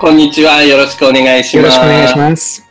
こんにちは。よろしくお願いします。よろしくお願いします。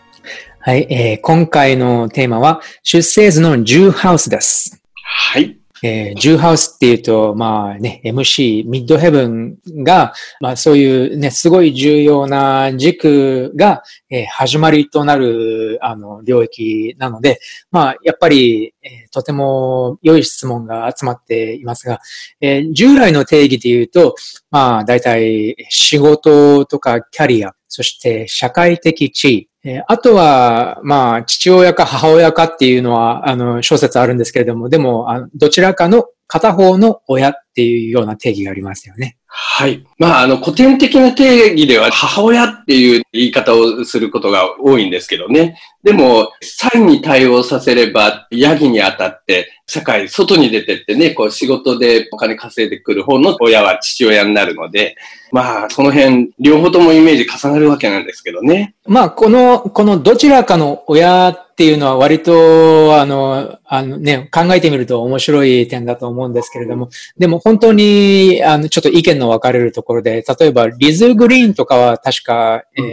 はい、えー今回のテーマは、出生図の10ハウスです。はい。えー10ハウスっていうと、まあね、MC、ミッドヘブンが、まあそういうね、すごい重要な軸が、えー始まりとなる、あの、領域なので、まあやっぱり、えーとても良い質問が集まっていますが、えー従来の定義で言うと、まあ大体仕事とかキャリア、そして社会的地位、えーあとは、まあ、父親か母親かっていうのは、あの、小説あるんですけれども、でも、あのどちらかの片方の親っていうような定義がありますよね。はい。まあ、あの、古典的な定義では母親っていう言い方をすることが多いんですけどね。でも、際に対応させれば、ヤギにあたって、社会、外に出てってね、こう仕事でお金稼いでくる方の親は父親になるので、まあ、その辺、両方ともイメージ重なるわけなんですけどね。まあ、この、このどちらかの親っていうのは割と、あの、あのね、考えてみると面白い点だと思うんですけれども、でも本当に、あの、ちょっと意見の分かれるところで、例えばリズ・グリーンとかは確か、えー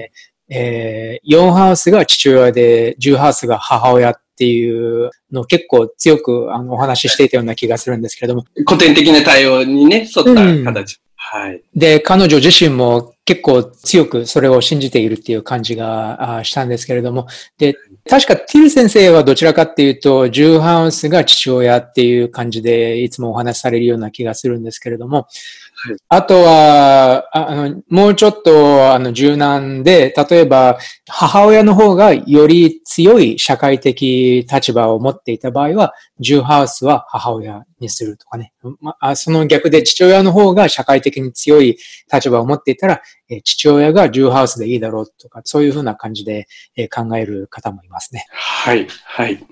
えー4ハウスが父親で、10ハウスが母親っていうのを結構強くあのお話ししていたような気がするんですけれども、古典的な対応にね、沿った形。はい。で、彼女自身も結構強くそれを信じているっていう感じがあしたんですけれども、で、確かティル先生はどちらかっていうと、ジューハウスが父親っていう感じでいつもお話しされるような気がするんですけれども、あとは、あの、もうちょっと、あの、柔軟で、例えば、母親の方がより強い社会的立場を持っていた場合は、ジューハウスは母親にするとかね。まあ、その逆で父親の方が社会的に強い立場を持っていたら、え父親がジューハウスでいいだろうとか、そういうふうな感じで、え考える方もいますね。はい、はい。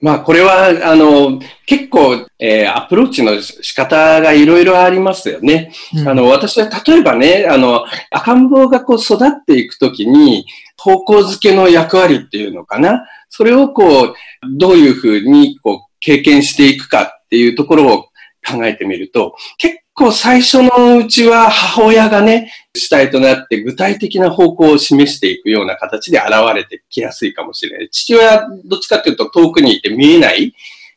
まあ、これは、あの、結構、えーアプローチの仕方がいろいろありますよね。うんあの、私は例えばね、あの、赤ん坊がこう育っていくときに、方向づけの役割っていうのかな。それをこう、どういうふうにこう、経験していくかっていうところを考えてみると、結構最初のうちは母親がね、主体となって具体的な方向を示していくような形で現れてきやすいかもしれない。父親、どっちかっていうと遠くにいて見えないっ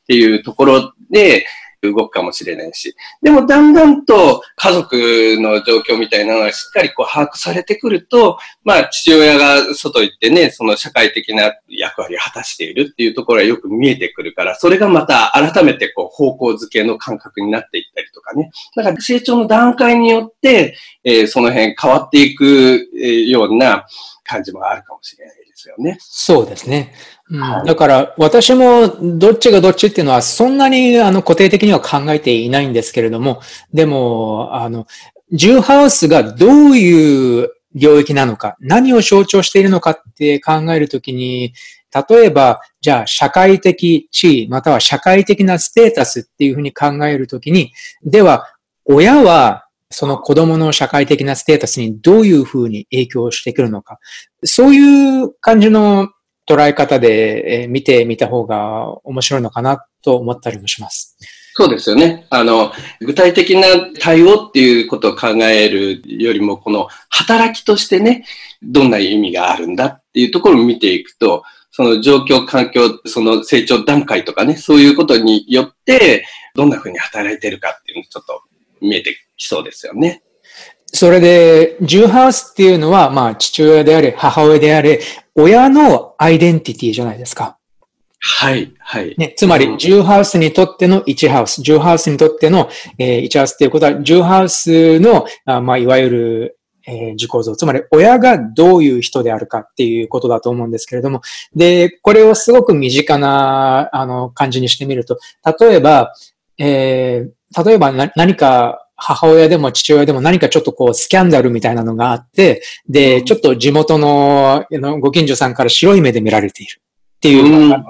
ていうところで動くかもしれないし。でもだんだんと家族の状況みたいなのがしっかりこう把握されてくると、まあ父親が外行ってね、その社会的な役割を果たしているっていうところがよく見えてくるから、それがまた改めてこう方向づけの感覚になっていったりとかね。だから成長の段階によって、えーその辺変わっていく、ような感じもあるかもしれないですよね。そうですね。うんはいだから、私もどっちがどっちっていうのは、そんなにあの固定的には考えていないんですけれども、でも、あの、ジューハウスがどういう領域なのか、何を象徴しているのかって考えるときに、例えば、じゃあ、社会的地位、または社会的なステータスっていうふうに考えるときに、では、親は、その子供の社会的なステータスにどういうふうに影響してくるのか。そういう感じの捉え方で見てみた方が面白いのかなと思ったりもします。そうですよね。あの、具体的な対応っていうことを考えるよりも、この働きとしてね、どんな意味があるんだっていうところを見ていくと、その状況、環境、その成長段階とかね、そういうことによって、どんな風に働いてるかっていうのがちょっと見えてきそうですよね。それで、ジューハウスっていうのは、まあ、父親であれ、母親であれ、親のアイデンティティじゃないですか。はい、はい。ね、つまり、ジューハウスにとっての1ハウス、ジューハウスにとっての、えー1ハウスっていうことは、ジューハウスの、あまあ、いわゆる、えー自構造、つまり親がどういう人であるかっていうことだと思うんですけれども、で、これをすごく身近な、あの、感じにしてみると、例えば、えー例えばな何か、母親でも父親でも何かちょっとこうスキャンダルみたいなのがあって、で、ちょっと地元のご近所さんから白い目で見られているっていうのが。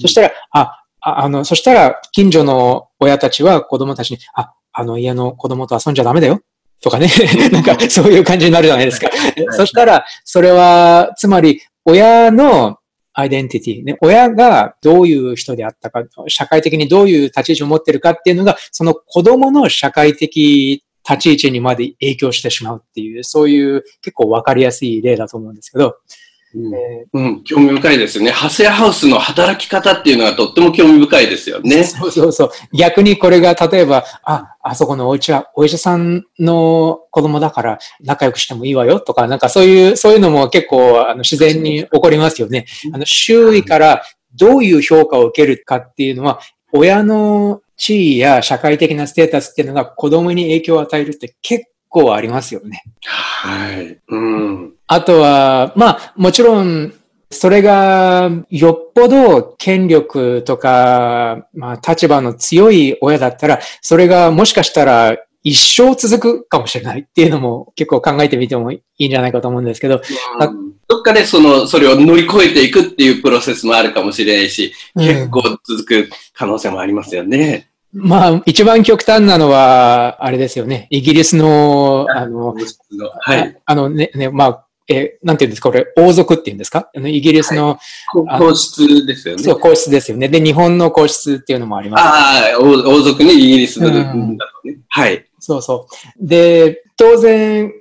そしたら、あ、ああの、そしたら近所の親たちは子供たちに、あ、あの家の子供と遊んじゃダメだよ。とかね。なんかそういう感じになるじゃないですか。そしたら、それは、つまり、親のアイデンティティ、ね、親がどういう人であったか、社会的にどういう立ち位置を持ってるかっていうのが、その子供の社会的立ち位置にまで影響してしまうっていう、そういう結構わかりやすい例だと思うんですけど、うんえうん、興味深いですよね。ハセハウスの働き方っていうのがとっても興味深いですよーね。そうそうそう。逆にこれが例えば、あ、あそこのお家はお医者さんの子供だから仲良くしてもいいわよとか、なんかそういう、そういうのも結構あの自然に起こりますよね。あの周囲からどういう評価を受けるかっていうのは、親の地位や社会的なステータスっていうのが子供に影響を与えるって結構ありますよね。はい。うん。あとは、まあ、もちろん、それが、よっぽど権力とか、まあ、立場の強い親だったら、それがもしかしたら一生続くかもしれないっていうのも結構考えてみてもいいんじゃないかと思うんですけど、あどっかでその、それを乗り越えていくっていうプロセスもあるかもしれないし、うん結構続く可能性もありますよね。まあ、一番極端なのは、あれですよね。イギリスの、あの、はい。ああのね、ね、まあ、えーなんていうんですか、これ、王族っていうんですか？あのイギリスの、あ皇室ですよね。そう、皇室ですよね。で、日本の皇室っていうのもあります。ああ、王王族にイギリスだとうんね。はい。そうそう。で、当然、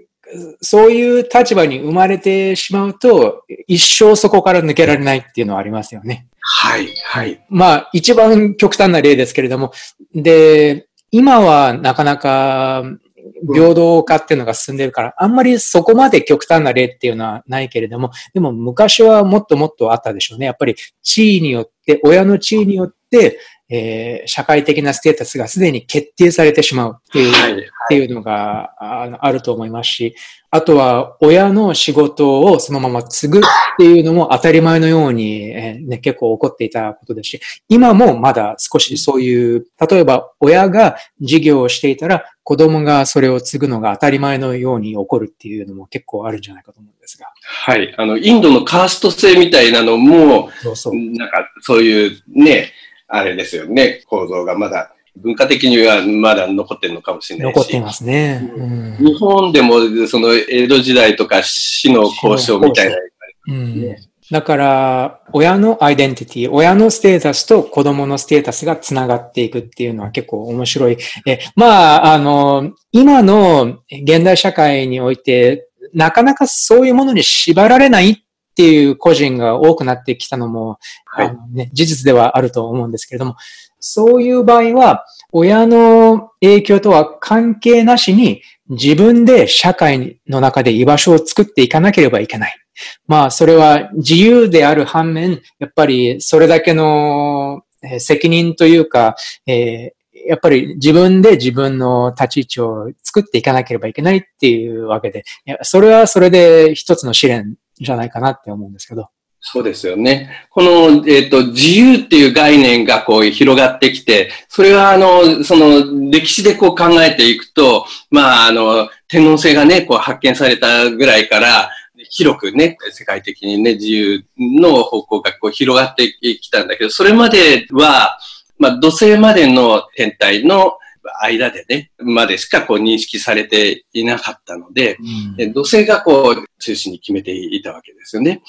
そういう立場に生まれてしまうと、一生そこから抜けられないっていうのはありますよね。はい。はい。まあ、一番極端な例ですけれども、で、今はなかなか平等化っていうのが進んでるから、あんまりそこまで極端な例っていうのはないけれども、でも昔はもっともっとあったでしょうね。やっぱり地位によって、親の地位によって、えー社会的なステータスがすでに決定されてしまうっていう、はい。っていうのがああると思いますし、あとは親の仕事をそのまま継ぐっていうのも当たり前のように、えーね、結構起こっていたことですし、今もまだ少しそういう、例えば親が事業をしていたら子供がそれを継ぐのが当たり前のように起こるっていうのも結構あるんじゃないかと思うんですが。はい。あの、インドのカースト制みたいなのも、そうそう。なんか、そういうね、あれですよね、構造がまだ、文化的にはまだ残ってるのかもしれないし。残っていますね。うん日本でも、その、江戸時代とか死の交渉みたいな。うんだから、親のアイデンティティ、親のステータスと子供のステータスがつながっていくっていうのは結構面白い。えまあ、あの、今の現代社会において、なかなかそういうものに縛られないっていう個人が多くなってきたのも、はいあのね、事実ではあると思うんですけれども、そういう場合は、親の影響とは関係なしに、自分で社会の中で居場所を作っていかなければいけない。まあ、それは自由である反面、やっぱりそれだけのえー責任というか、えーやっぱり自分で自分の立ち位置を作っていかなければいけないっていうわけで、それはそれで一つの試練じゃないかなって思うんですけど。そうですよね。この、えっ、と、自由っていう概念がこう広がってきて、それはあの、その歴史でこう考えていくと、まああの、天皇制がね、こう発見されたぐらいから、広くね、世界的にね、自由の方向がこう広がってきたんだけど、それまでは、まあ土星までの天体の間でね、までしかこう認識されていなかったので、で土星がこう中心に決めていたわけですよね。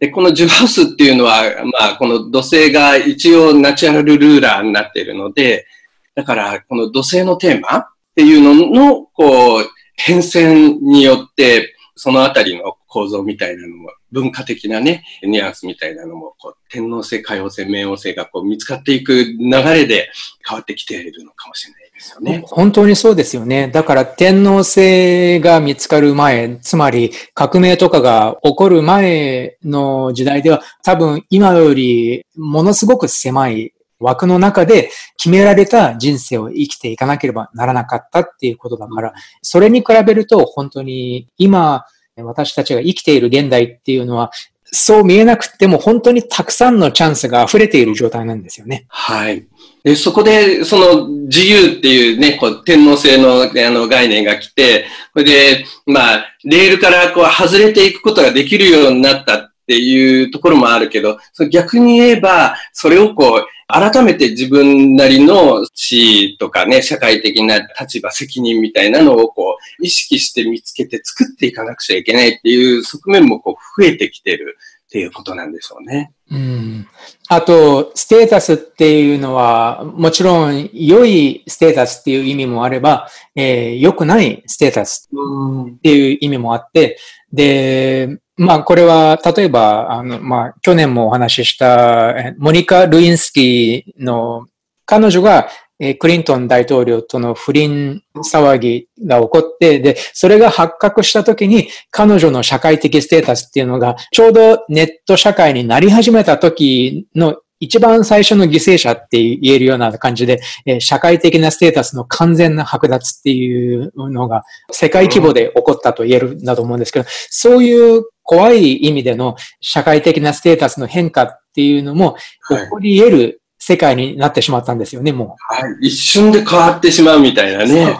で、このジュハウスっていうのは、まあ、この土星が一応ナチュラルルーラーになっているので、だから、この土星のテーマっていうのの、こう、変遷によって、そのあたりの構造みたいなのも、文化的なね、ニュアンスみたいなのも、こう、天皇星、海王星、冥王星がこう見つかっていく流れで変わってきているのかもしれないですよね。本当にそうですよね。だから天皇制が見つかる前、つまり革命とかが起こる前の時代では、多分今よりものすごく狭い枠の中で決められた人生を生きていかなければならなかったっていうことだから、それに比べると本当に今私たちが生きている現代っていうのは、そう見えなくても本当にたくさんのチャンスが溢れている状態なんですよね。はい。で、そこで、その自由っていうね、こう天皇制のあの概念が来て、それで、まあ、レールからこう外れていくことができるようになったっていうところもあるけど、逆に言えば、それをこう、改めて自分なりの地位とかね、社会的な立場、責任みたいなのをこう、意識して見つけて作っていかなくちゃいけないっていう側面もこう、増えてきてる。っていうことなんでしょうね。うん。あと、ステータスっていうのは、もちろん良いステータスっていう意味もあれば、えー、良くないステータスっていう意味もあって、で、まあ、これは、例えば、あの、まあ、去年もお話しした、モニカ・ルインスキーの、彼女が、えクリントン大統領との不倫騒ぎが起こって、で、それが発覚した時に、彼女の社会的ステータスっていうのが、ちょうどネット社会になり始めた時の一番最初の犠牲者って言えるような感じで、え社会的なステータスの完全な剥奪っていうのが世界規模で起こったと言えるんだと思うんですけど、そういう怖い意味での社会的なステータスの変化っていうのも起こり得る世界になってしまったんですよね、もう。はい。一瞬で変わってしまうみたいなね。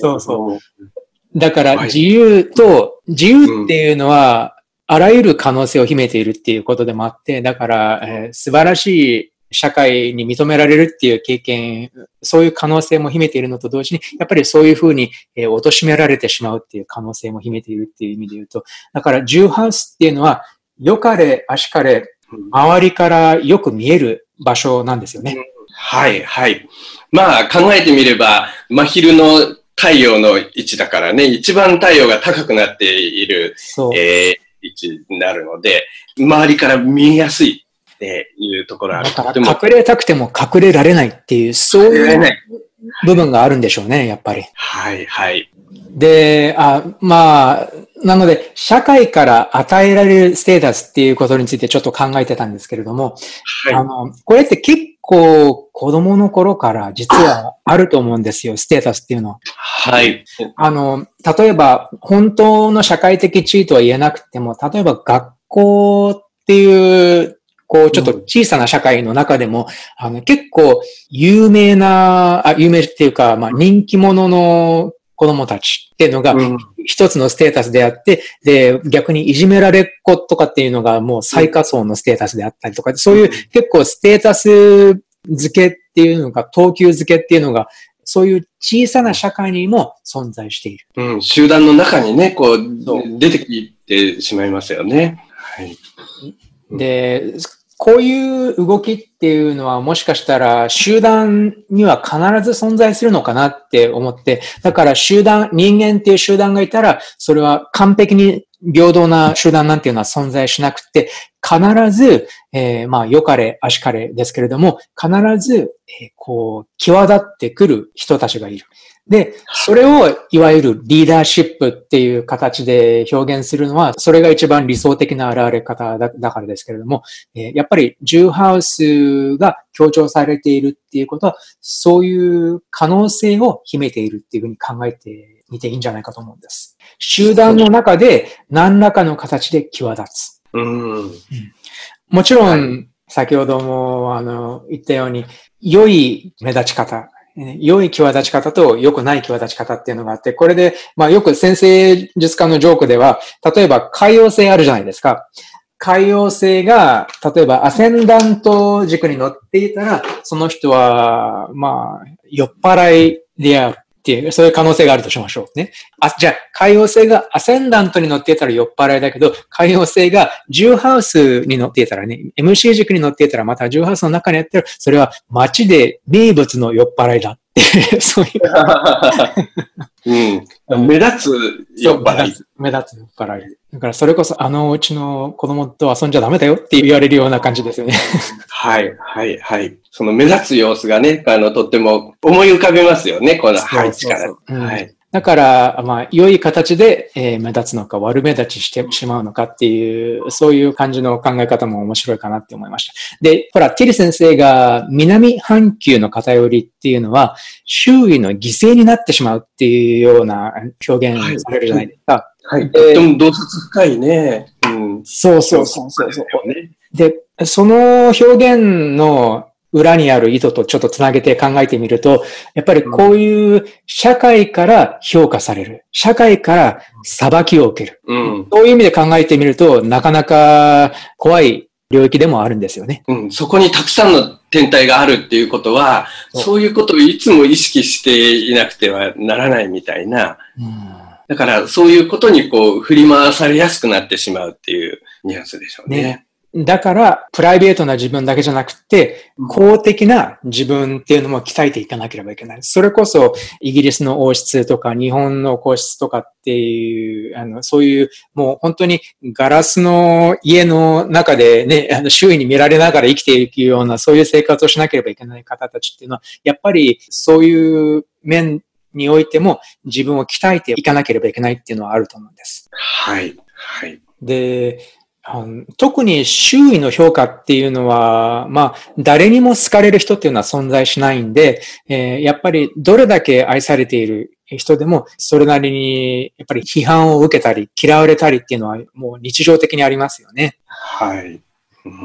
そうそう。だから自由と、自由っていうのは、あらゆる可能性を秘めているっていうことでもあって、だから、えー、素晴らしい社会に認められるっていう経験、そういう可能性も秘めているのと同時に、やっぱりそういうふうに、えー、貶められてしまうっていう可能性も秘めているっていう意味で言うと、だから、ジューハウスっていうのは、良かれ、足かれ、周りからよく見える場所なんですよね。はい、はい。まあ、考えてみれば、真昼の太陽の位置だからね、一番太陽が高くなっている、えー、位置になるので、周りから見えやすいっていうところある。だから隠れたくても隠れられないっていう、そういう部分があるんでしょうね、やっぱり。はい、はい。で、あまあ、なので、社会から与えられるステータスっていうことについてちょっと考えてたんですけれども、はい、あの、これって結構子供の頃から実はあると思うんですよ、ステータスっていうのは。はい。あの、例えば、本当の社会的地位とは言えなくても、例えば学校っていう、こう、ちょっと小さな社会の中でも、うん、あの、結構有名な、あ有名っていうか、まあ、人気者の子供たちっていうのが一つのステータスであって、で、逆にいじめられっ子とかっていうのがもう最下層のステータスであったりとか、そういう結構ステータス付けっていうのが、等級付けっていうのが、そういう小さな社会にも存在している。うん、集団の中にね、こう、出てきてしまいますよね。はい。で、こういう動きっていうのはもしかしたら集団には必ず存在するのかなって思って、だから集団、人間っていう集団がいたら、それは完璧に平等な集団なんていうのは存在しなくて、必ず、えー、まあ、良かれ、悪しかれですけれども、必ず、えー、こう、際立ってくる人たちがいる。で、それをいわゆるリーダーシップっていう形で表現するのは、それが一番理想的な現れ方だだからですけれども、えー、やっぱりジューハウスが強調されているっていうことは、そういう可能性を秘めているっていうふうに考えてみていいんじゃないかと思うんです。集団の中で何らかの形で際立つ。うん、もちろん、はい、先ほどもあの言ったように、良い目立ち方、良い際立ち方と良くない際立ち方っていうのがあって、これで、まあよく先生術家のジョークでは、例えば海洋性あるじゃないですか。海洋性が、例えばアセンダント軸に乗っていたら、その人は、まあ、酔っ払いである。っていう、そういう可能性があるとしましょうね。あ、じゃあ、海洋星がアセンダントに乗っていたら酔っ払いだけど、海洋星が重ハウスに乗っていたらね、MC 軸に乗っていたら、また重ハウスの中にやってる、それは街で名物の酔っ払いだ、そういう。うん。目立つ酔っ払い。目立つ酔っ払い。だからそれこそあのうちの子供と遊んじゃダメだよって言われるような感じですよね。はい、はい、はい。その目立つ様子がね、あの、とっても思い浮かべますよね、この配置から。はい。だから、まあ、良い形で、えー、目立つのか、悪目立ちしてしまうのかっていう、そういう感じの考え方も面白いかなって思いました。で、ほら、ティリ先生が南半球の偏りっていうのは、周囲の犠牲になってしまうっていうような表現されるじゃないですか。はい。はい、とても洞察深いね。うん。そうそうそうそうそう。で、その表現の裏にある意図とちょっとつなげて考えてみると、やっぱりこういう社会から評価される。社会から裁きを受ける。うん。そういう意味で考えてみると、なかなか怖い領域でもあるんですよね。うん、そこにたくさんの天体があるっていうことは、そういうことをいつも意識していなくてはならないみたいな。うん、だからそういうことにこう振り回されやすくなってしまうっていうニュアンスでしょうね。ねだから、プライベートな自分だけじゃなくて、公的な自分っていうのも鍛えていかなければいけない。それこそ、イギリスの王室とか、日本の皇室とかっていう、あの、そういう、もう本当にガラスの家の中でね、あの、周囲に見られながら生きていくような、そういう生活をしなければいけない方たちっていうのは、やっぱり、そういう面においても、自分を鍛えていかなければいけないっていうのはあると思うんです。はい。はい。で、特に周囲の評価っていうのは、まあ、誰にも好かれる人っていうのは存在しないんで、えー、やっぱりどれだけ愛されている人でも、それなりに、やっぱり批判を受けたり、嫌われたりっていうのはもう日常的にありますよね。はい。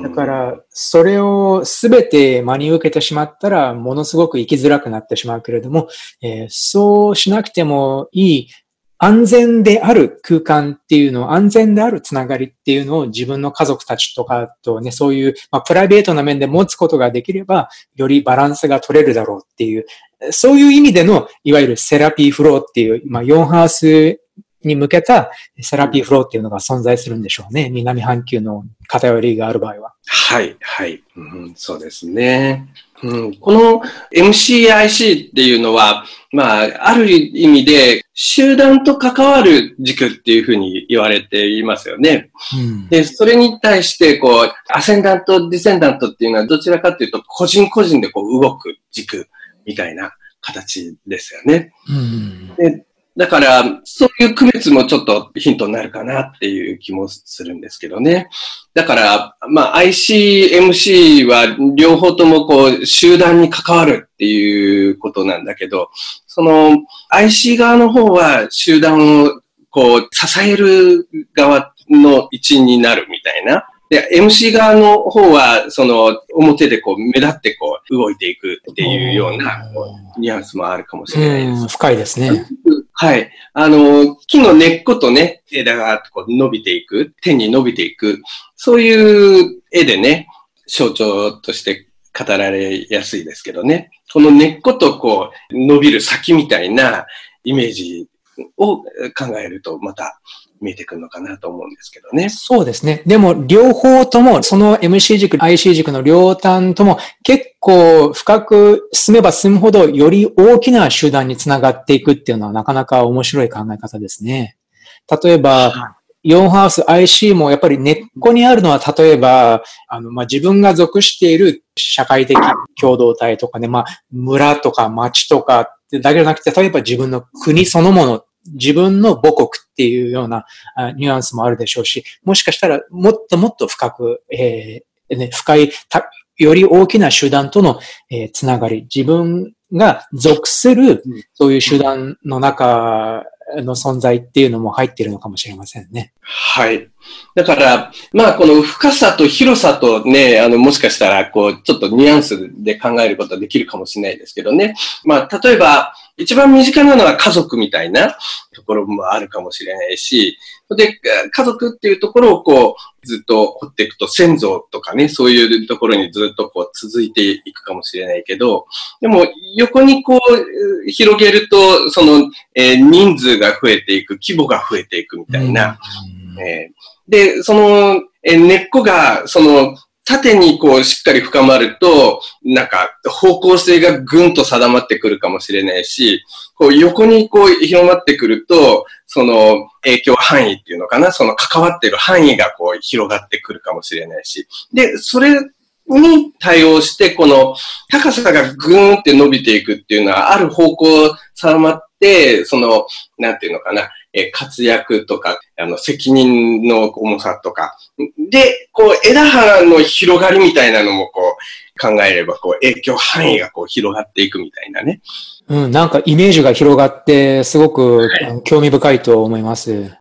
だから、それをすべて真に受けてしまったら、ものすごく生きづらくなってしまうけれども、えー、そうしなくてもいい安全である空間っていうのを、安全であるつながりっていうのを自分の家族たちとかとね、そういう、まあ、プライベートな面で持つことができれば、よりバランスが取れるだろうっていう、そういう意味での、いわゆるセラピーフローっていう、まあ、4ハウスに向けたセラピーフローっていうのが存在するんでしょうね。南半球の偏りがある場合は。はい、はい、うん。そうですね。うん、この MCIC っていうのは、まあ、ある意味で集団と関わる軸っていうふうに言われていますよね。うん、で、それに対して、こう、アセンダント、ディセンダントっていうのはどちらかというと、個人個人でこう動く軸みたいな形ですよね。うん、でだから、そういう区別もちょっとヒントになるかなっていう気もするんですけどね。だから、まあ、ICMC は両方ともこう、集団に関わるっていうことなんだけど、その IC 側の方は集団をこう、支える側の一員になるみたいな。で、MC 側の方は、その、表でこう、目立ってこう、動いていくっていうような、ニュアンスもあるかもしれないです。深いですね。はい。あの、木の根っことね、枝がこう伸びていく、天に伸びていく、そういう絵でね、象徴として語られやすいですけどね。この根っことこう、伸びる先みたいなイメージを考えると、また見えてくるのかなと思うんですけどね。そうですね。でも、両方とも、その MC 軸、IC 軸の両端とも、結構深く進めば進むほど、より大きな集団につながっていくっていうのは、なかなか面白い考え方ですね。例えば、4ハウス IC もやっぱり根っこにあるのは、例えば、あの、まあ、自分が属している社会的共同体とかね、まあ、村とか町とかだけじゃなくて、例えば自分の国そのもの自分の母国っていうようなニュアンスもあるでしょうし、もしかしたらもっともっと深く、えーね、深い、より大きな集団との、えー、つながり、自分が属する、そういう集団の中の存在っていうのも入っているのかもしれませんね。はい。だから、まあ、この深さと広さとね、あの、もしかしたら、こう、ちょっとニュアンスで考えることはできるかもしれないですけどね。まあ、例えば、一番身近なのは家族みたいなところもあるかもしれないし、で、家族っていうところをこう、ずっと掘っていくと先祖とかね、そういうところにずっとこう続いていくかもしれないけど、でも横にこう広げると、その、えー、人数が増えていく、規模が増えていくみたいな。えー、で、その、えー、根っこが、その、縦にこうしっかり深まると、なんか方向性がぐんと定まってくるかもしれないし、こう横にこう広まってくると、その影響範囲っていうのかな、その関わってる範囲がこう広がってくるかもしれないし。で、それに対応して、この高さがぐーんって伸びていくっていうのは、ある方向定まって、その、なんていうのかな、え活躍とか、あの、責任の重さとか。で、こう、枝葉の広がりみたいなのも、こう、考えれば、こう、影響範囲がこう、広がっていくみたいなね。うん、なんかイメージが広がって、すごく、はい、興味深いと思います。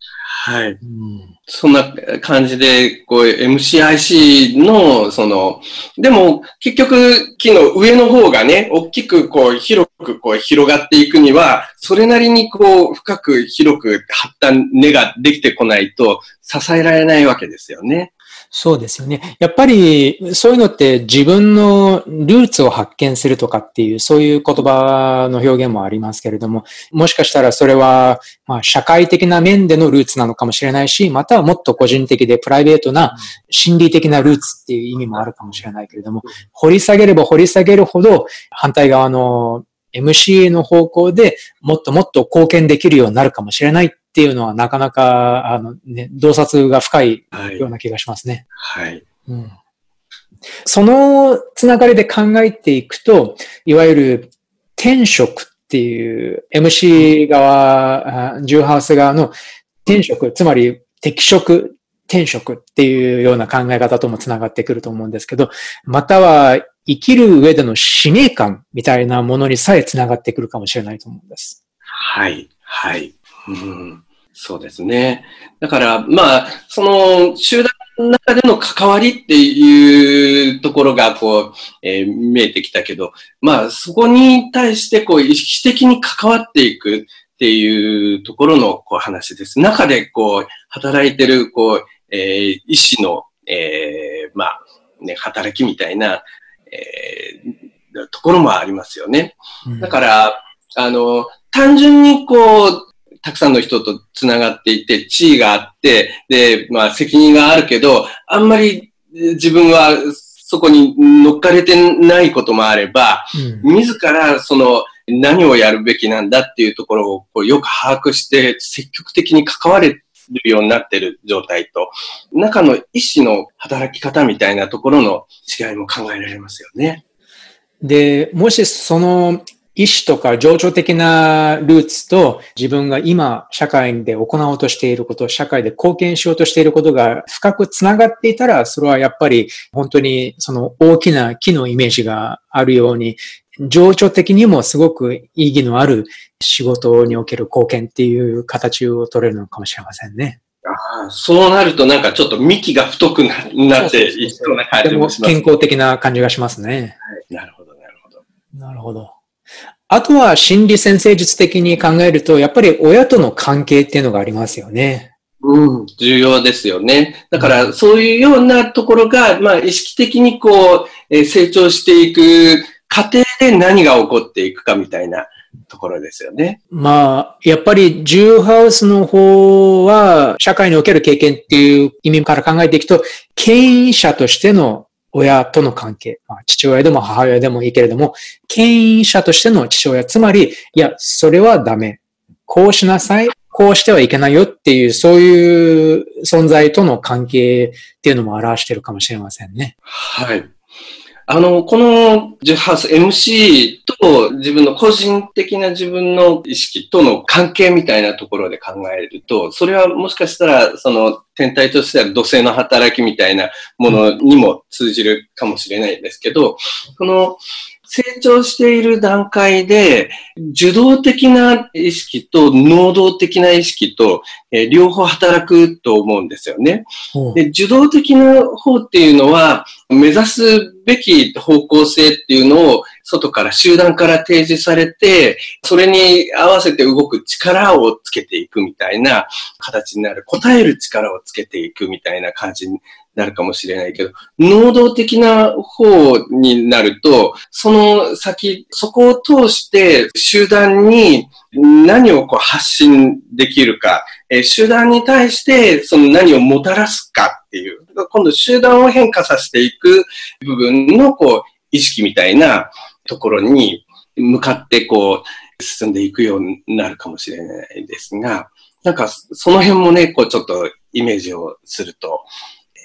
はい。うんそんな感じで、こう、MCIC の、その、でも、結局、木の上の方がね、大きく、こう、広く、こう、広がっていくには、それなりに、こう、深く、広く張った根ができてこないと、支えられないわけですよね。そうですよね。やっぱり、そういうのって自分のルーツを発見するとかっていう、そういう言葉の表現もありますけれども、もしかしたらそれは、まあ、社会的な面でのルーツなのかもしれないし、またはもっと個人的でプライベートな心理的なルーツっていう意味もあるかもしれないけれども、掘り下げれば掘り下げるほど、反対側の MCA の方向でもっともっと貢献できるようになるかもしれないっていうのはなかなか、あのね、洞察が深いような気がしますね。はい。うん、そのつながりで考えていくと、いわゆる転職っていう MC 側、ジューハウス側の転職、つまり適職、転職っていうような考え方ともつながってくると思うんですけど、または生きる上での使命感みたいなものにさえつながってくるかもしれないと思うんです。はい、はい。うん、そうですね。だから、まあ、その集団の中での関わりっていうところが、こう、えー、見えてきたけど、まあ、そこに対して、こう、意識的に関わっていくっていうところの、こう、話です。中で、こう、働いてる、こう、えー、医師の、えー、まあ、ね、働きみたいな、えー、ところもありますよね。だから、あの、単純にこう、たくさんの人と繋がっていて、地位があって、で、まあ責任があるけど、あんまり自分はそこに乗っかれてないこともあれば、うん、自らその何をやるべきなんだっていうところをこうよく把握して積極的に関われるようになってる状態と、中の意思の働き方みたいなところの違いも考えられますよね。で、もしその意思とか情緒的なルーツと自分が今社会で行おうとしていること、社会で貢献しようとしていることが深くつながっていたら、それはやっぱり本当にその大きな木のイメージがあるように、情緒的にもすごく意義のある仕事における貢献っていう形を取れるのかもしれませんね。ああそうなるとなんかちょっと幹が太くなってい。健康的な感じがしますね。はい、なるほど、なるほど。なるほど。あとは心理先生術的に考えると、やっぱり親との関係っていうのがありますよね。うん、重要ですよね。だから、そういうようなところが、まあ、意識的にこう、え成長していく過程で何が起こっていくかみたいなところですよね。まあ、やっぱり、ジューハウスの方は、社会における経験っていう意味から考えていくと、権威者としての親との関係、まあ、父親でも母親でもいいけれども、権威者としての父親、つまり、いや、それはダメ。こうしなさい。こうしてはいけないよっていう、そういう存在との関係っていうのも表しているかもしれませんね。はい。あの、このジュハウス MC と自分の個人的な自分の意識との関係みたいなところで考えると、それはもしかしたら、その天体としては土星の働きみたいなものにも通じるかもしれないですけど、この成長している段階で、受動的な意識と能動的な意識と、えー、両方働くと思うんですよね。で受動的な方っていうのは、目指すべき方向性っていうのを外から集団から提示されて、それに合わせて動く力をつけていくみたいな形になる。答える力をつけていくみたいな感じになるかもしれないけど、能動的な方になると、その先、そこを通して集団に何をこう発信できるか、え集団に対してその何をもたらすかっていう、今度集団を変化させていく部分のこう意識みたいなところに向かってこう進んでいくようになるかもしれないですが、なんかその辺もね、こうちょっとイメージをすると、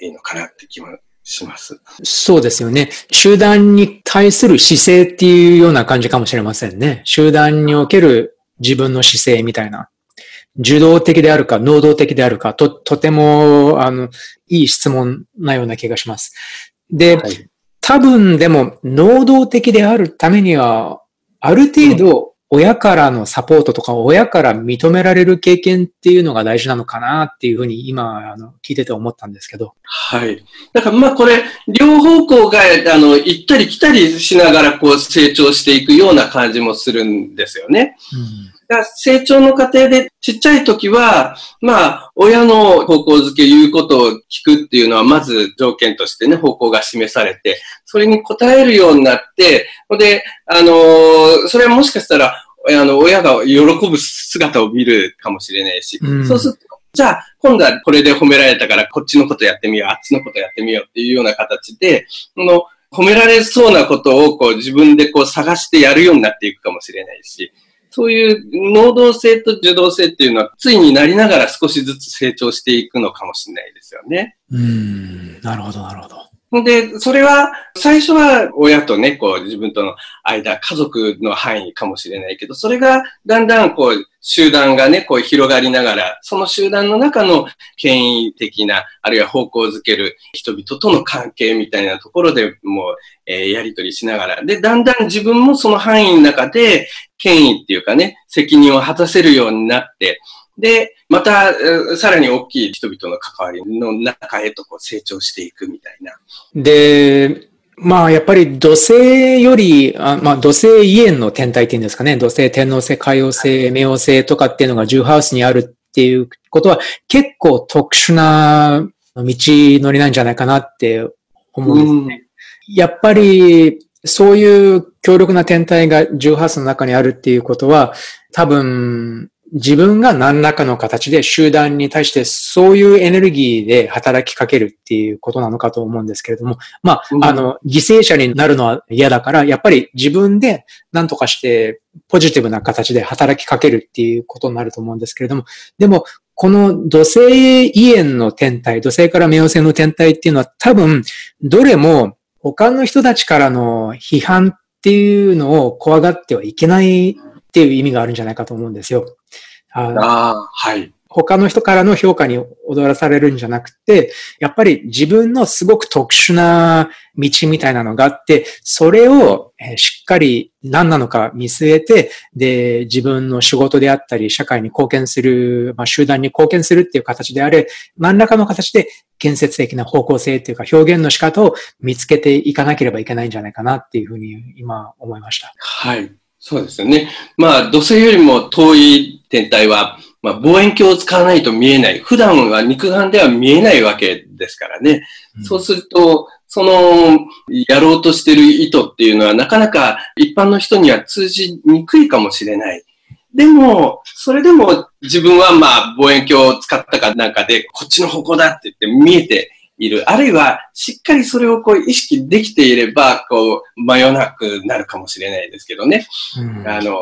いいのかなって気もします。そうですよね。集団に対する姿勢っていうような感じかもしれませんね。集団における自分の姿勢みたいな。受動的であるか、能動的であるか、と、とても、あの、いい質問なような気がします。で、はい、多分でも、能動的であるためには、ある程度、親からのサポートとか、親から認められる経験っていうのが大事なのかなっていうふうに今、あの、聞いてて思ったんですけど。はい。だからまあこれ、両方向が、あの、行ったり来たりしながらこう成長していくような感じもするんですよね。うん成長の過程でちっちゃい時は、まあ、親の方向づけ言うことを聞くっていうのは、まず条件としてね、方向が示されて、それに応えるようになって、で、あのー、それはもしかしたら、あの、親が喜ぶ姿を見るかもしれないし、うん、そうすると、じゃあ、今度はこれで褒められたから、こっちのことやってみよう、あっちのことやってみようっていうような形で、この、褒められそうなことをこう自分でこう探してやるようになっていくかもしれないし、そういう能動性と受動性っていうのは、ついになりながら少しずつ成長していくのかもしれないですよね。うん、なるほど、なるほど。で、それは、最初は親とね、こう、自分との間、家族の範囲かもしれないけど、それが、だんだん、こう、集団がね、こう、広がりながら、その集団の中の権威的な、あるいは方向づける人々との関係みたいなところでもう、えー、やりとりしながら、で、だんだん自分もその範囲の中で、権威っていうかね、責任を果たせるようになって、で、また、さらに大きい人々の関わりの中へとこう成長していくみたいな。で、まあ、やっぱり土星より、あまあ、土星家縁の天体っていうんですかね、土星、天王星、海王星、冥王星とかっていうのが10ハウスにあるっていうことは、結構特殊な道のりなんじゃないかなって思うんですね。やっぱり、そういう強力な天体が10ハウスの中にあるっていうことは、多分、自分が何らかの形で集団に対してそういうエネルギーで働きかけるっていうことなのかと思うんですけれども、まあ、あの、犠牲者になるのは嫌だから、やっぱり自分で何とかしてポジティブな形で働きかけるっていうことになると思うんですけれども、でも、この土星胃炎の天体、土星から冥王星の天体っていうのは多分、どれも他の人たちからの批判っていうのを怖がってはいけないっていう意味があるんじゃないかと思うんですよ。ああ、はい。他の人からの評価に踊らされるんじゃなくて、やっぱり自分のすごく特殊な道みたいなのがあって、それをしっかり何なのか見据えて、で、自分の仕事であったり、社会に貢献する、まあ、集団に貢献するっていう形であれ、何らかの形で建設的な方向性っていうか表現の仕方を見つけていかなければいけないんじゃないかなっていうふうに今思いました。はい。そうですよね。まあ、土星よりも遠い天体は、まあ、望遠鏡を使わないと見えない。普段は肉眼では見えないわけですからね。うん、そうすると、その、やろうとしてる意図っていうのはなかなか一般の人には通じにくいかもしれない。でも、それでも自分はまあ望遠鏡を使ったかなんかで、こっちの方向だって言って見えている。あるいは、しっかりそれをこう意識できていれば、こう、迷わなくなるかもしれないですけどね。うん、あの、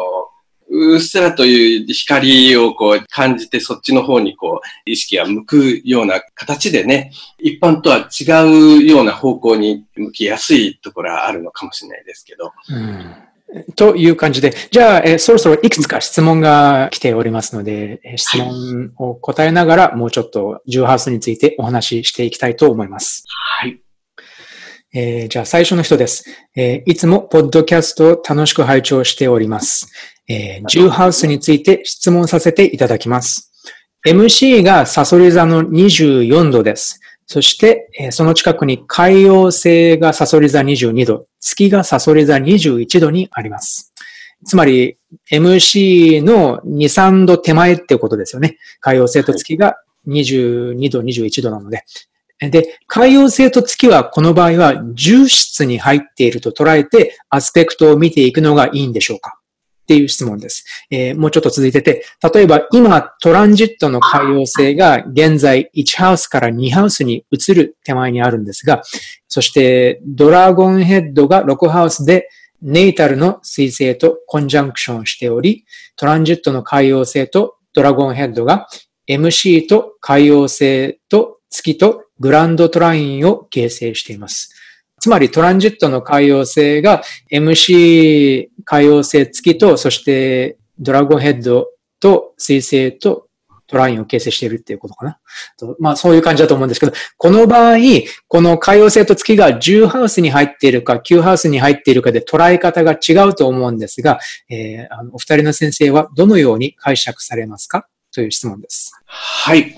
うっすらという光をこう感じてそっちの方にこう意識が向くような形でね、一般とは違うような方向に向きやすいところはあるのかもしれないですけど。うんという感じで、じゃあ、えそろそろいくつか質問が来ておりますので、質問を答えながら、もうちょっとジューハウスについてお話ししていきたいと思います。はい。えー、じゃあ最初の人です、えー、いつもポッドキャストを楽しく拝聴しております。えー、ジューハウスについて質問させていただきます。MC がサソリ座の24度です。そして、えその近くに海洋星がサソリ座22度、月がサソリ座21度にあります。つまり、MC の2、3度手前ってことですよね。海洋星と月が22度、21度なので。で、海洋星と月はこの場合は重質に入っていると捉えてアスペクトを見ていくのがいいんでしょうか？っていう質問です。えー、もうちょっと続いてて、例えば今トランジットの海洋性が現在1ハウスから2ハウスに移る手前にあるんですが、そしてドラゴンヘッドが6ハウスでネイタルの水星とコンジャンクションしており、トランジットの海洋性とドラゴンヘッドが MC と海洋性と月とグランドトラインを形成しています。つまりトランジットの海洋性が MC 海洋性付きと、そしてドラゴンヘッドと水星とトラインを形成しているっていうことかな。まあそういう感じだと思うんですけど、この場合、この海洋星と月が10ハウスに入っているか9ハウスに入っているかで捉え方が違うと思うんですが、えー、あのお二人の先生はどのように解釈されますか？という質問です。はい。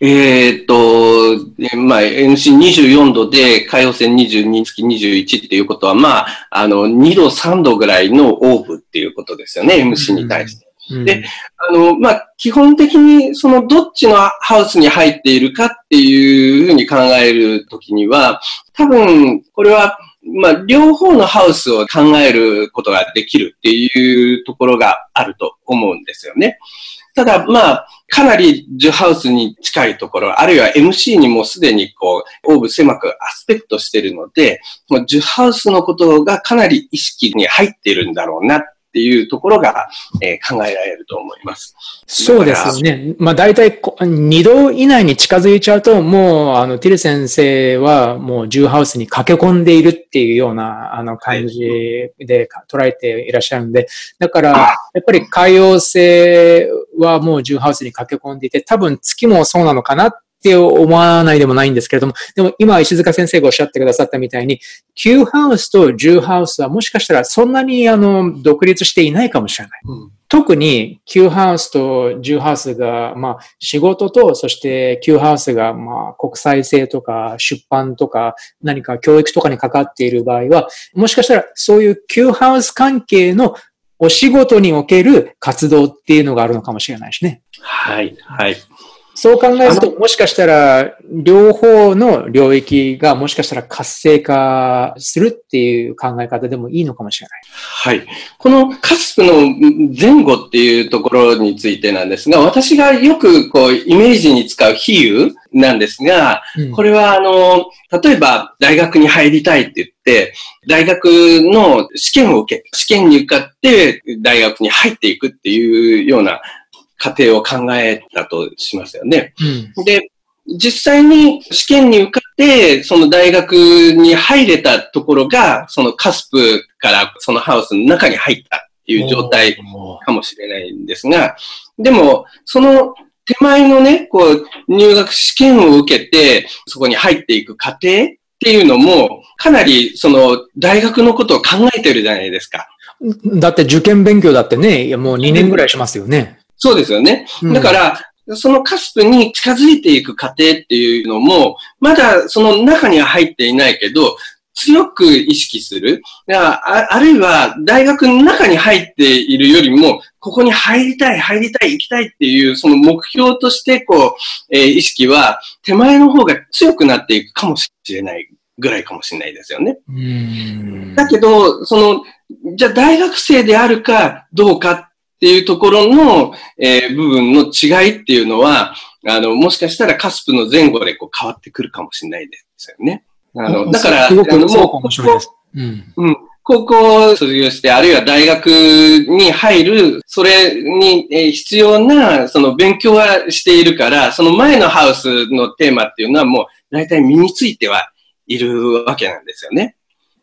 えー、っと、まあ、NC24 度で海洋線22月21っていうことは、まあ、あの、2度3度ぐらいのオーブっていうことですよね、MC に対して。うん、で、あの、まあ、基本的に、その、どっちのハウスに入っているかっていうふうに考えるときには、多分、これは、まあ、両方のハウスを考えることができるっていうところがあると思うんですよね。ただ、まあ、かなりジュハウスに近いところ、あるいは MC にもすでにこう、オーブ狭くアスペクトしているので、ジュハウスのことがかなり意識に入っているんだろうなっていうところが、えー、考えられると思います。そうですね。まあ大体2度以内に近づいちゃうと、もうあのティル先生はもうジューハウスに駆け込んでいるっていうようなあの感じで捉えていらっしゃるんで、だからやっぱり海洋性はもうジューハウスに駆け込んでいて、多分月もそうなのかなって思わないでもないんですけれども、でも今石塚先生がおっしゃってくださったみたいに、Q ハウスと10ハウスはもしかしたらそんなにあの独立していないかもしれない。うん、特に Q ハウスと10ハウスが、まあ仕事と、そして Q ハウスが、まあ国際性とか出版とか何か教育とかにかかっている場合は、もしかしたらそういう Q ハウス関係のお仕事における活動っていうのがあるのかもしれないしね。はい、はい。そう考えると、もしかしたら、両方の領域がもしかしたら活性化するっていう考え方でもいいのかもしれない。はい。このカスプの前後っていうところについてなんですが、私がよくこう、イメージに使う比喩なんですが、うん、これはあの、例えば大学に入りたいって言って、大学の試験を受け、試験に受かって大学に入っていくっていうような過程を考えたとしますよね。うん、で、実際に試験に受かって、その大学に入れたところが、そのカスプからそのハウスの中に入ったっていう状態かもしれないんですが、でも、その手前のね、こう、入学試験を受けて、そこに入っていく過程っていうのも、かなり、その、大学のことを考えてるじゃないですか。だって受験勉強だってね、もう2年ぐらいしますよね。そうですよね。だから、そのカスプに近づいていく過程っていうのも、まだその中には入っていないけど、強く意識する。ああるいは、大学の中に入っているよりも、ここに入りたい、入りたい、行きたいっていう、その目標として、こう、えー、意識は、手前の方が強くなっていくかもしれないぐらいかもしれないですよね。だけど、その、じゃあ大学生であるかどうかっていうところの、えー、部分の違いっていうのは、あの、もしかしたらカスプの前後でこう変わってくるかもしれないですよね。あの、だから、すごくもう、面白いです。うん。うん。高校を卒業して、あるいは大学に入る、それに必要な、その勉強はしているから、その前のハウスのテーマっていうのはもう大体身についてはいるわけなんですよね。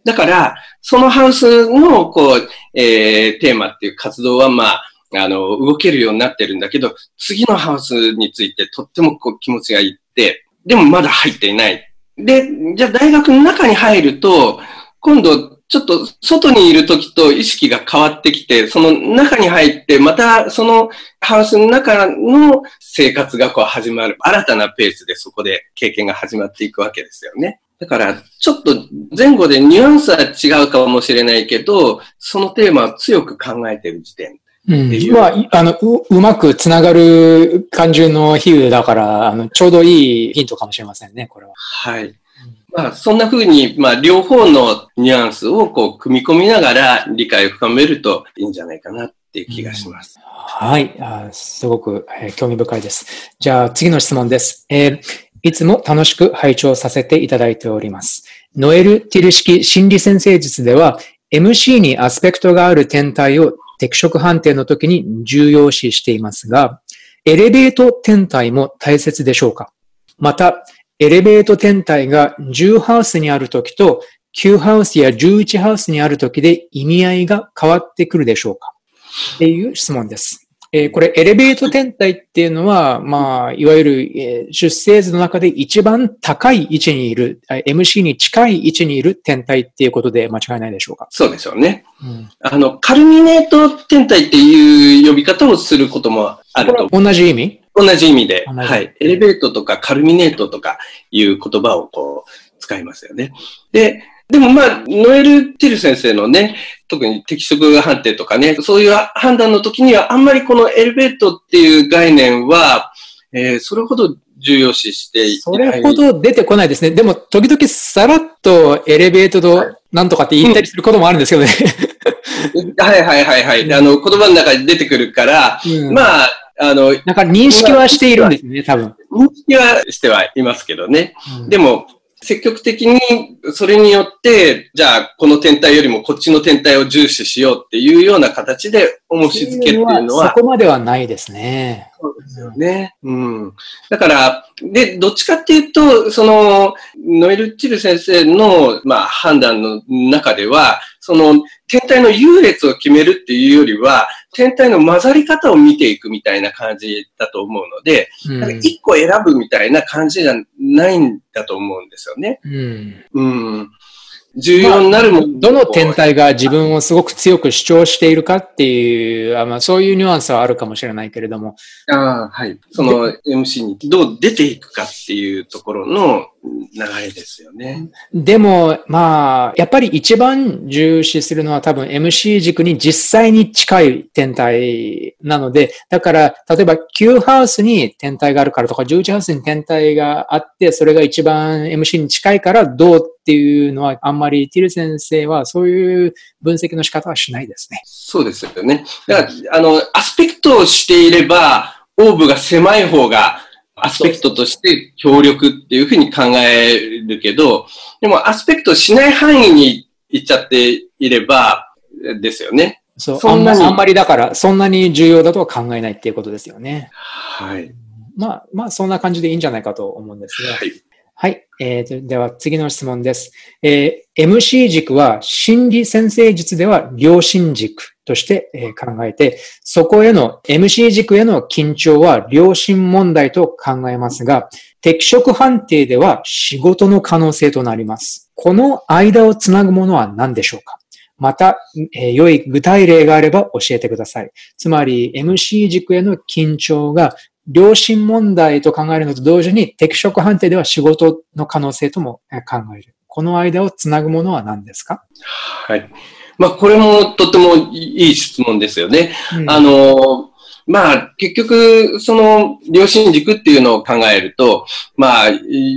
だから、そのハウスの、こう、えー、テーマっていう活動は、まあ、あの、動けるようになってるんだけど、次のハウスについてとってもこう気持ちがいって、でもまだ入っていない。で、じゃあ大学の中に入ると、今度ちょっと外にいる時と意識が変わってきて、その中に入って、またそのハウスの中の生活がこう始まる。新たなペースでそこで経験が始まっていくわけですよね。だから、ちょっと前後でニュアンスは違うかもしれないけど、そのテーマを強く考えている時点うん、まあ、あのう、うまくつながる感じの比喩だから、あの、ちょうどいいヒントかもしれませんね、これは。はい。まあ、そんな風に、まあ、両方のニュアンスをこう、組み込みながら理解を深めるといいんじゃないかなっていう気がします。うん、はいあ。すごく、えー、興味深いです。じゃあ、次の質問です。えー、いつも楽しく拝聴させていただいております。ノエル・ティル式心理先生術では、MC にアスペクトがある天体を適色判定の時に重要視していますが、エレベート天体も大切でしょうか？また、エレベート天体が10ハウスにある時と9ハウスや11ハウスにある時で意味合いが変わってくるでしょうか？っていう質問です。えーこれエレベート天体っていうのは、まあ、いわゆる、えー出生図の中で一番高い位置にいる、あ MC に近い位置にいる天体っていうことで間違いないでしょうか？そうでしょうね。うんあの、カルミネート天体っていう呼び方をすることもあると同じ意味？同じ意味で、はい。エレベートとかカルミネートとかいう言葉をこう、使いますよね。で、でもまあ、ノエル・ティル先生のね、特に適色判定とかね、そういう判断の時には、あんまりこのエレベートっていう概念は、えーそれほど重要視していそない。れほど出てこないですね。でも、時々さらっとエレベートとなんとかって言ったりすることもあるんですけどね。はいはいはいはい。あの、言葉の中に出てくるから、うんまあ、あの、なんか認識はしているんですね、多分。認識はしてはいますけどね。うんでも、積極的にそれによって、じゃあこの天体よりもこっちの天体を重視しようっていうような形で重し付けっていうのは、そこまではないですね。そうですよね。うん。だから、で、どっちかっていうと、その、ノエル・チル先生の、まあ、判断の中では、その、天体の優劣を決めるっていうよりは、天体の混ざり方を見ていくみたいな感じだと思うので、うん一個選ぶみたいな感じじゃないんだと思うんですよね。うんうん。重要になるもの、どの天体が自分をすごく強く主張しているかっていう、あまあ、そういうニュアンスはあるかもしれないけれども、ああ、はい。その MC にどう出ていくかっていうところの流れですよね。でも、まあ、やっぱり一番重視するのは多分 MC 軸に実際に近い天体なので、だから、例えば9ハウスに天体があるからとか、11ハウスに天体があって、それが一番 MC に近いからどうっていうのは、あんまりティル先生はそういう分析の仕方はしないですね。そうですよね。だから、あの、アスペクトをしていれば、オーブが狭い方が、アスペクトとして強力っていうふうに考えるけど、でもアスペクトしない範囲に行っちゃっていれば、ですよね。そう、そんなにあんまあんまりだから、そんなに重要だとは考えないっていうことですよね。はい。まあ、まあ、そんな感じでいいんじゃないかと思うんですが。はい。はい。えーとでは次の質問です。えー MC 軸は心理先生術では良心軸として、えー考えて、そこへの MC 軸への緊張は良心問題と考えますが、適職判定では仕事の可能性となります。この間をつなぐものは何でしょうか？また、えー良い具体例があれば教えてください。つまり MC 軸への緊張が良心問題と考えるのと同時に適職判定では仕事の可能性ともえー考える。この間をつなぐものは何ですか、はい。まあ、これもとてもいい質問ですよね。うんあの、まあ、結局、その、良心軸っていうのを考えると、まあ、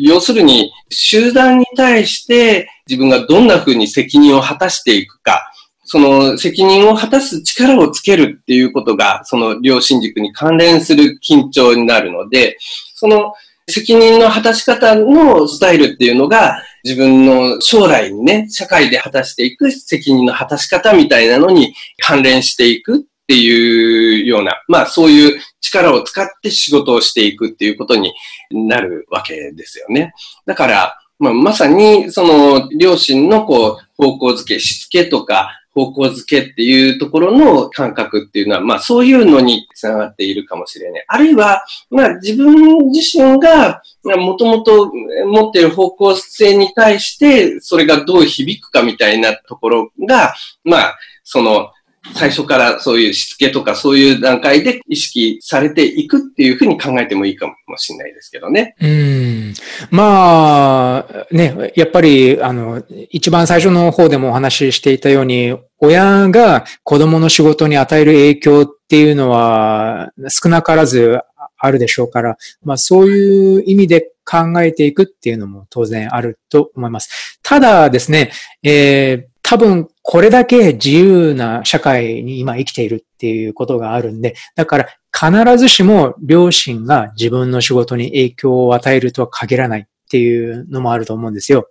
要するに、集団に対して自分がどんな風に責任を果たしていくか、その責任を果たす力をつけるっていうことが、その良心軸に関連する緊張になるので、その責任の果たし方のスタイルっていうのが、自分の将来にね、社会で果たしていく責任の果たし方みたいなのに関連していくっていうような、まあそういう力を使って仕事をしていくっていうことになるわけですよね。だから、まあ、まさにその両親のこう方向づけ、しつけとか方向づけっていうところの感覚っていうのは、まあそういうのにつながっているかもしれない。あるいは、まあ自分自身がもともと持っている方向性に対して、それがどう響くかみたいなところが、まあ、その、最初からそういうしつけとかそういう段階で意識されていくっていうふうに考えてもいいかもしれないですけどね。うん。まあ、ね、やっぱり、あの、一番最初の方でもお話ししていたように、親が子供の仕事に与える影響っていうのは少なからずあるでしょうから、まあそういう意味で考えていくっていうのも当然あると思います。ただですね、えー多分これだけ自由な社会に今生きているっていうことがあるんで、だから必ずしも両親が自分の仕事に影響を与えるとは限らないっていうのもあると思うんですよ。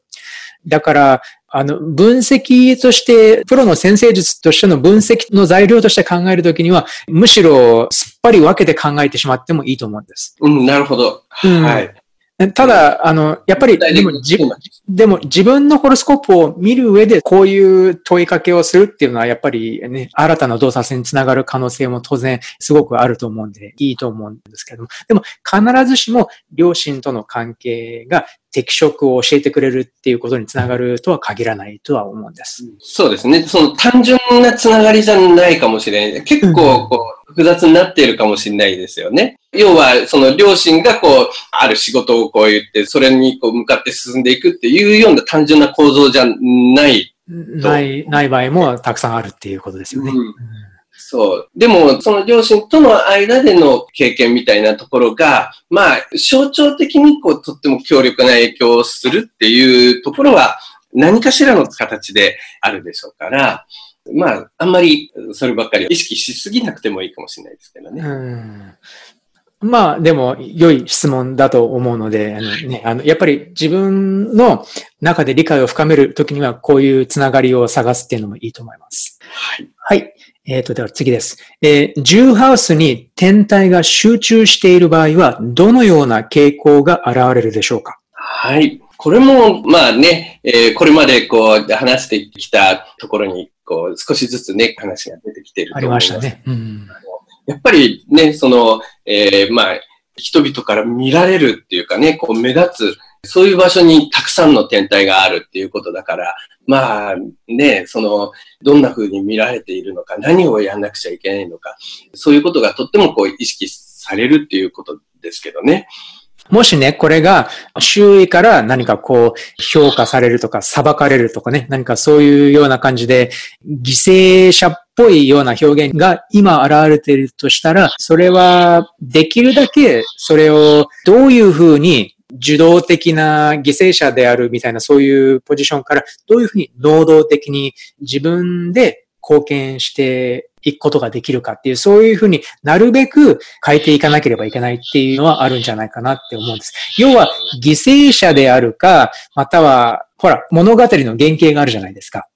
だから、あの、分析として、プロの先生術としての分析の材料として考えるときには、むしろすっぱり分けて考えてしまってもいいと思うんです。うん、なるほど。うんはい。ただ、あの、やっぱり、でもじ、でも自分のホロスコープを見る上で、こういう問いかけをするっていうのは、やっぱりね、新たな動作につながる可能性も当然すごくあると思うんで、いいと思うんですけども、でも必ずしも両親との関係が適職を教えてくれるっていうことにつながるとは限らないとは思うんです。そうですね。その単純なつながりじゃないかもしれない。結構、こう、複雑になっているかもしれないですよね。要は、その両親がこう、ある仕事をこう言って、それにこう向かって進んでいくっていうような単純な構造じゃない。ない、ない場合もたくさんあるっていうことですよね。うんそう。でも、その両親との間での経験みたいなところが、まあ、象徴的にこう、とっても強力な影響をするっていうところは、何かしらの形であるでしょうから、まあ、あんまりそればっかり意識しすぎなくてもいいかもしれないですけどね。うんまあ、でも、良い質問だと思うので、あのね、あの、やっぱり自分の中で理解を深めるときには、こういうつながりを探すっていうのもいいと思います。はい。はい。えっ、ー、と、では次です。えー、ジューハウスに天体が集中している場合は、どのような傾向が現れるでしょうか？はい。これも、まあね、えー、これまでこう話してきたところに、こう、少しずつね、話が出てきていると思います。ありましたね。うん、やっぱりね、その、えー、まあ、人々から見られるっていうかね、こう目立つ、そういう場所にたくさんの天体があるっていうことだから、まあね、その、どんな風に見られているのか、何をやんなくちゃいけないのか、そういうことがとってもこう意識されるっていうことですけどね。もしね、これが周囲から何かこう評価されるとか裁かれるとかね、何かそういうような感じで犠牲者っぽいような表現が今現れているとしたら、それはできるだけそれをどういうふうに受動的な犠牲者であるみたいなそういうポジションからどういうふうに能動的に自分で貢献していくことができるかっていう、そういうふうになるべく変えていかなければいけないっていうのはあるんじゃないかなって思うんです。要は、犠牲者であるか、または、ほら、物語の原型があるじゃないですか。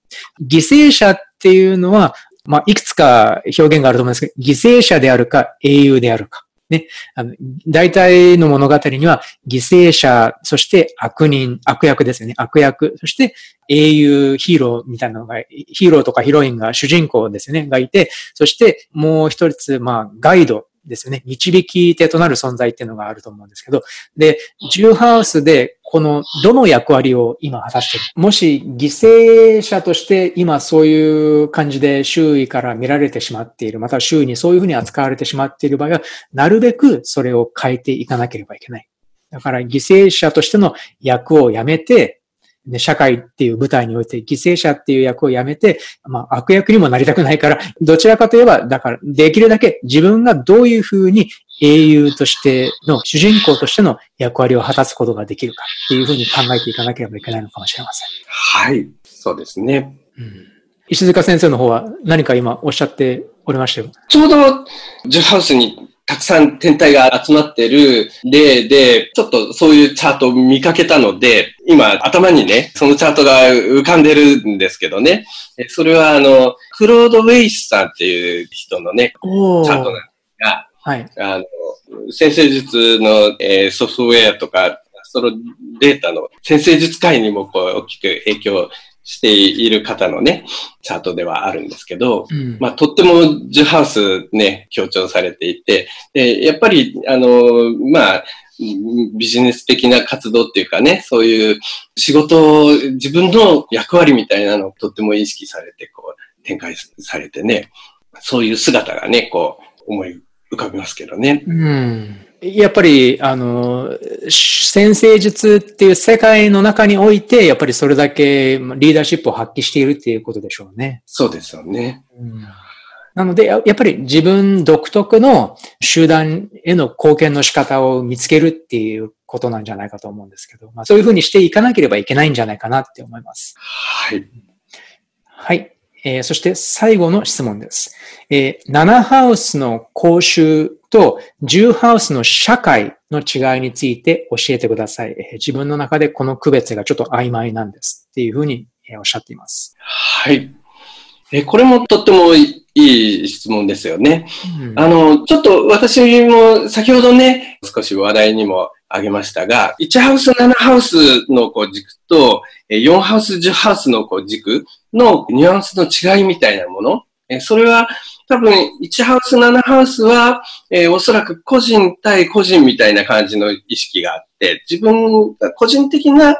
犠牲者っていうのは、まあ、いくつか表現があると思うんですけど、犠牲者であるか、英雄であるか。ね。あの、大体の物語には、犠牲者、そして悪人、悪役ですよね。悪役、そして英雄、ヒーローみたいなのが、ヒーローとかヒロインが主人公ですよね、がいて、そしてもう一つ、まあ、ガイドですよね。導き手となる存在っていうのがあると思うんですけど、で、ジューハウスでこのどの役割を今果たしてる？もし犠牲者として今そういう感じで周囲から見られてしまっている、また周囲にそういうふうに扱われてしまっている場合は、なるべくそれを変えていかなければいけない。だから犠牲者としての役をやめて、ね、社会っていう舞台において犠牲者っていう役をやめて、まあ悪役にもなりたくないから、どちらかといえば、だからできるだけ自分がどういうふうに英雄としての、主人公としての役割を果たすことができるかっていうふうに考えていかなければいけないのかもしれません。はい、そうですね。うん、石塚先生の方は何か今おっしゃっておりましたよ。ちょうど、ジュハウスにたくさん天体が集まってる例で、ちょっとそういうチャートを見かけたので、今頭にね、そのチャートが浮かんでるんですけどね。それはあの、クロード・ウェイスさんっていう人のね、チャートなんですが、はい。あの、先生術の、えー、ソフトウェアとか、そのデータの先生術界にもこう大きく影響している方のね、チャートではあるんですけど、うん、まあ、とってもジュハウスね、強調されていて、で、やっぱり、あの、まあ、ビジネス的な活動っていうかね、そういう仕事を、自分の役割みたいなのをとっても意識されて、こう、展開されてね、そういう姿がね、こう、思い浮かびますけどね。うん。やっぱり、あの、先生術っていう世界の中において、やっぱりそれだけリーダーシップを発揮しているっていうことでしょうね。そうですよね。うん、なので、やっぱり自分独特の集団への貢献の仕方を見つけるっていうことなんじゃないかと思うんですけど、まあ、そういうふうにしていかなければいけないんじゃないかなって思います。はい。はい。えー、そして最後の質問です。えー、7ハウスの講習と10ハウスの社会の違いについて教えてください。えー、自分の中でこの区別がちょっと曖昧なんですっていうふうに、えー、おっしゃっています。はい。えこれもとってもいい質問ですよね。うん、あの、ちょっと私も先ほどね、少し話題にも挙げましたが、1ハウス、7ハウスのこう軸と、4ハウス、10ハウスのこう軸のニュアンスの違いみたいなもの、それは多分1ハウス、7ハウスは、えー、おそらく個人対個人みたいな感じの意識があって、自分、個人的な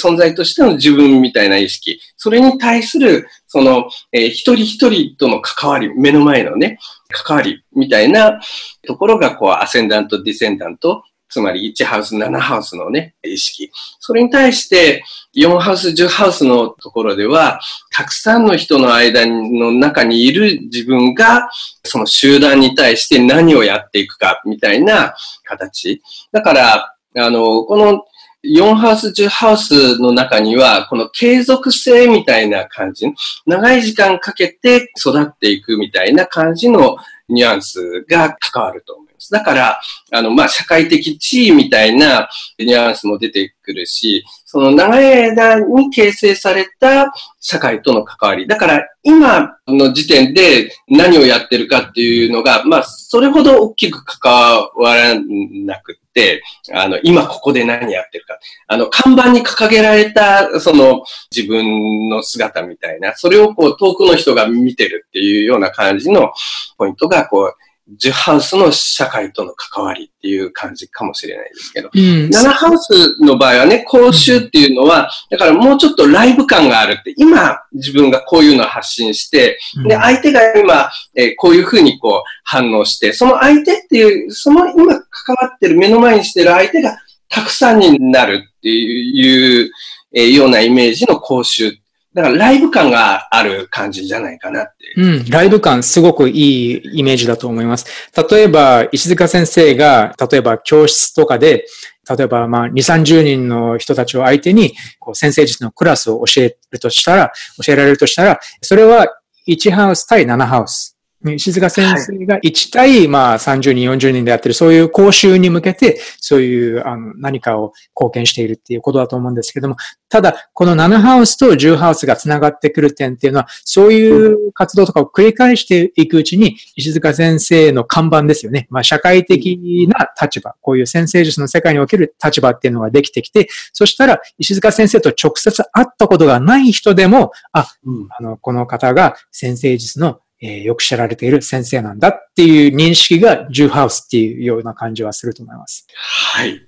存在としての自分みたいな意識、それに対する、その、えー、一人一人との関わり、目の前のね、関わりみたいなところが、こう、アセンダント、ディセンダント、つまり1ハウス、7ハウスのね、意識。それに対して、4ハウス、10ハウスのところでは、たくさんの人の間の中にいる自分が、その集団に対して何をやっていくか、みたいな形。だから、あの、この4ハウス、10ハウスの中には、この継続性みたいな感じ、長い時間かけて育っていくみたいな感じのニュアンスが関わると。だから、あの、まあ、社会的地位みたいなニュアンスも出てくるし、その長い間に形成された社会との関わり。だから、今の時点で何をやってるかっていうのが、まあ、それほど大きく関わらなくって、あの、今ここで何やってるか。あの、看板に掲げられた、その、自分の姿みたいな、それをこう、遠くの人が見てるっていうような感じのポイントが、こう、10ハウスの社会との関わりっていう感じかもしれないですけど、うん、7ハウスの場合はね、講習っていうのは、だからもうちょっとライブ感があるって、今自分がこういうのを発信して、で、相手が今、えー、こういうふうにこう反応して、その相手っていう、その今関わってる目の前にしてる相手がたくさんになるっていう、えー、ようなイメージの講習っだからライブ感がある感じじゃないかなってうん、ライブ感すごくいいイメージだと思います。例えば、石塚先生が、例えば教室とかで、例えば、まあ、2、30人の人たちを相手に、こう、先生術のクラスを教えるとしたら、教えられるとしたら、それは1ハウス対7ハウス。石塚先生が1対、まあ、30人、40人でやってる、そういう講習に向けて、そういう、あの、何かを貢献しているっていうことだと思うんですけども、ただ、この7ハウスと10ハウスが繋がってくる点っていうのは、そういう活動とかを繰り返していくうちに、石塚先生の看板ですよね。まあ、社会的な立場、こういう先生術の世界における立場っていうのができてきて、そしたら、石塚先生と直接会ったことがない人でも、あ、うん、あの、この方が先生術のえー、よく知られている先生なんだっていう認識がジューハウスっていうような感じはすると思います。はい。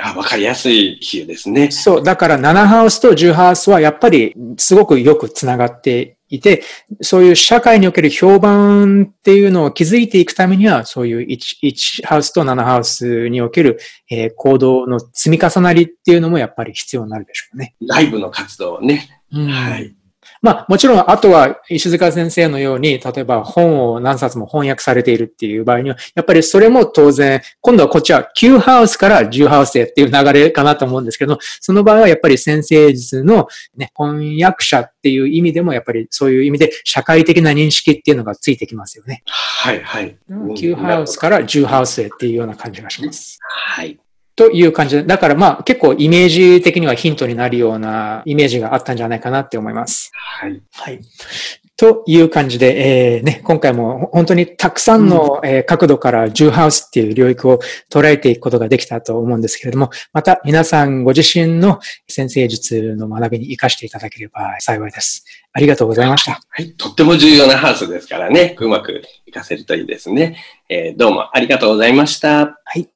わ、うん、かりやすい比喩ですね。そう。だから7ハウスと10ハウスはやっぱりすごくよくつながっていて、そういう社会における評判っていうのを築いていくためには、そういう 1, 1ハウスと7ハウスにおける、えー、行動の積み重なりっていうのもやっぱり必要になるでしょうね。ライブの活動ね。うん、はい。まあ、もちろん、あとは、石塚先生のように、例えば本を何冊も翻訳されているっていう場合には、やっぱりそれも当然、今度はこっちは9ハウスから10ハウスへっていう流れかなと思うんですけど、その場合はやっぱり先生術の、ね、翻訳者っていう意味でも、やっぱりそういう意味で社会的な認識っていうのがついてきますよね。はい、はい。9ハウスから10ハウスへっていうような感じがします。はい。という感じで、だからまあ結構イメージ的にはヒントになるようなイメージがあったんじゃないかなって思います。はい。はい。という感じで、えー、ね、今回も本当にたくさんの、え角度からジューハウスっていう領域を捉えていくことができたと思うんですけれども、また皆さんご自身の先生術の学びに活かしていただければ幸いです。ありがとうございました。はい。とっても重要なハウスですからね、うまく活かせるといいですね。えー、どうもありがとうございました。はい。